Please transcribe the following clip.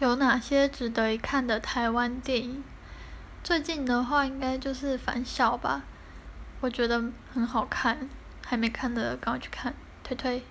有哪些值得一看的台湾电影？最近的话应该就是反小吧我觉得很好看还没看的赶快去看推推。